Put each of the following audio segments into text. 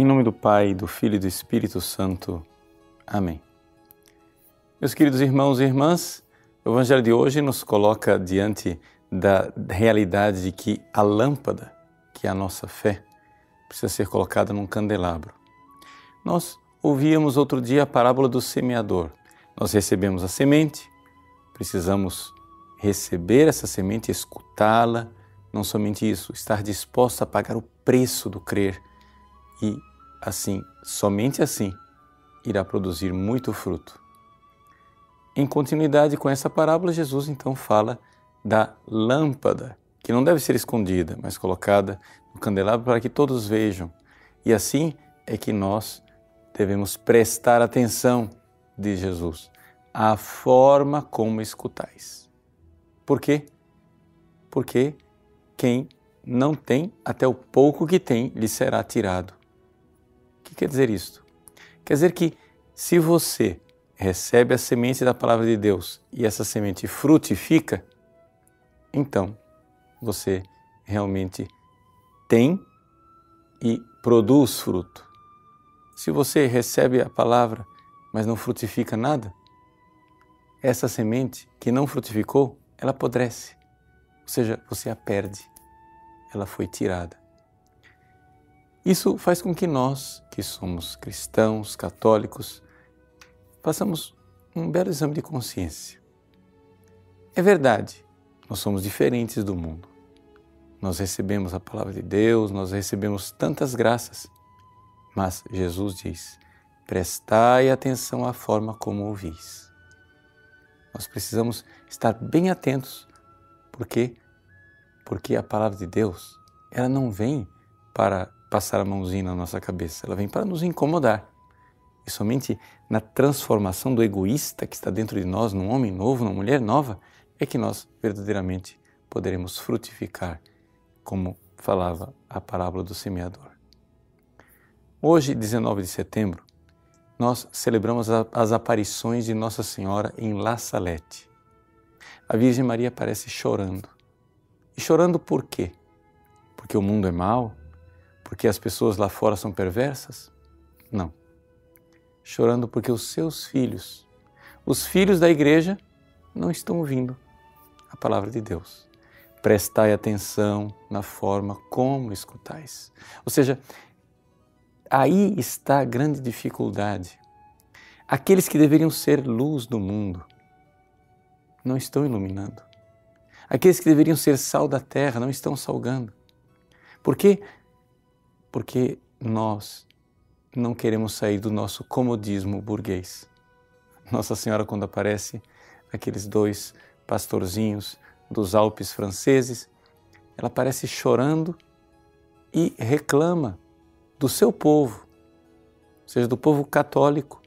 Em nome do Pai, do Filho e do Espírito Santo. Amém. Meus queridos irmãos e irmãs, o Evangelho de hoje nos coloca diante da realidade de que a lâmpada, que é a nossa fé, precisa ser colocada num candelabro. Nós ouvíamos outro dia a parábola do semeador. Nós recebemos a semente, precisamos receber essa semente, escutá-la, não somente isso, estar disposto a pagar o preço do crer e assim, somente assim, irá produzir muito fruto. Em continuidade com essa parábola, Jesus então fala da lâmpada, que não deve ser escondida, mas colocada no candelabro para que todos vejam. E assim é que nós devemos prestar atenção, diz Jesus, à forma como escutais. Por quê? Porque quem não tem, até o pouco que tem, lhe será tirado. Que quer dizer isto? Quer dizer que se você recebe a semente da palavra de Deus e essa semente frutifica, então você realmente tem e produz fruto. Se você recebe a palavra, mas não frutifica nada, essa semente que não frutificou, ela apodrece. Ou seja, você a perde. Ela foi tirada. Isso faz com que nós, que somos cristãos, católicos, façamos um belo exame de consciência. É verdade, nós somos diferentes do mundo. Nós recebemos a palavra de Deus, nós recebemos tantas graças. Mas Jesus diz: prestai atenção à forma como ouvis. Nós precisamos estar bem atentos, porque porque a palavra de Deus, ela não vem para passar a mãozinha na nossa cabeça, ela vem para nos incomodar. E somente na transformação do egoísta que está dentro de nós, num homem novo, numa mulher nova, é que nós verdadeiramente poderemos frutificar, como falava a parábola do semeador. Hoje, 19 de setembro, nós celebramos as aparições de Nossa Senhora em La Salette. A Virgem Maria aparece chorando. E chorando por quê? Porque o mundo é mau? Porque as pessoas lá fora são perversas? Não. Chorando porque os seus filhos, os filhos da igreja, não estão ouvindo a palavra de Deus. Prestai atenção na forma como escutais. Ou seja, Aí está a grande dificuldade. Aqueles que deveriam ser luz do mundo não estão iluminando. Aqueles que deveriam ser sal da terra não estão salgando. Por quê? Porque nós não queremos sair do nosso comodismo burguês. Nossa Senhora, quando aparece, aqueles dois pastorzinhos dos Alpes franceses, ela aparece chorando e reclama do seu povo, ou seja, do povo católico.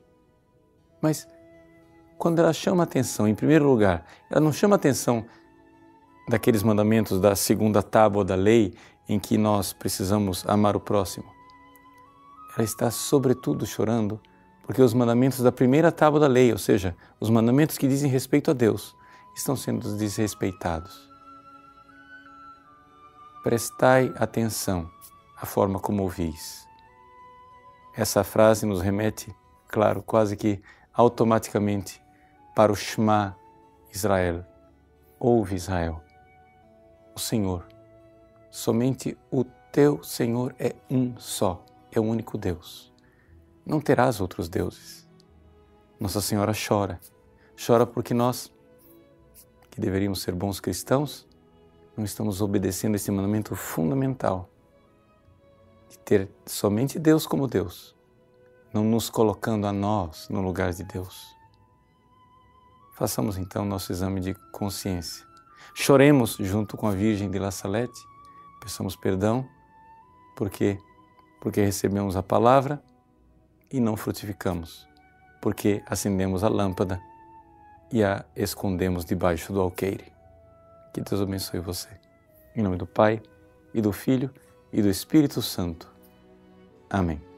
Mas quando ela chama atenção, em primeiro lugar, ela não chama atenção daqueles mandamentos da segunda tábua da lei em que nós precisamos amar o próximo. Ela está sobretudo chorando porque os mandamentos da primeira tábua da lei, ou seja, os mandamentos que dizem respeito a Deus, estão sendo desrespeitados. Prestai atenção à forma como ouvis. Essa frase nos remete, claro, quase que automaticamente para o Shema Israel. Ouve Israel, o Senhor, somente o teu Senhor é um só, é o único Deus. Não terás outros deuses. Nossa Senhora chora, chora porque nós, que deveríamos ser bons cristãos, não estamos obedecendo esse mandamento fundamental de ter somente Deus como Deus, não nos colocando a nós no lugar de Deus. Façamos então nosso exame de consciência. Choremos junto com a Virgem de La Salette, peçamos perdão, porque porque recebemos a palavra e não frutificamos, porque acendemos a lâmpada e a escondemos debaixo do alqueire. Que Deus abençoe você. Em nome do Pai e do Filho e do Espírito Santo. Amém.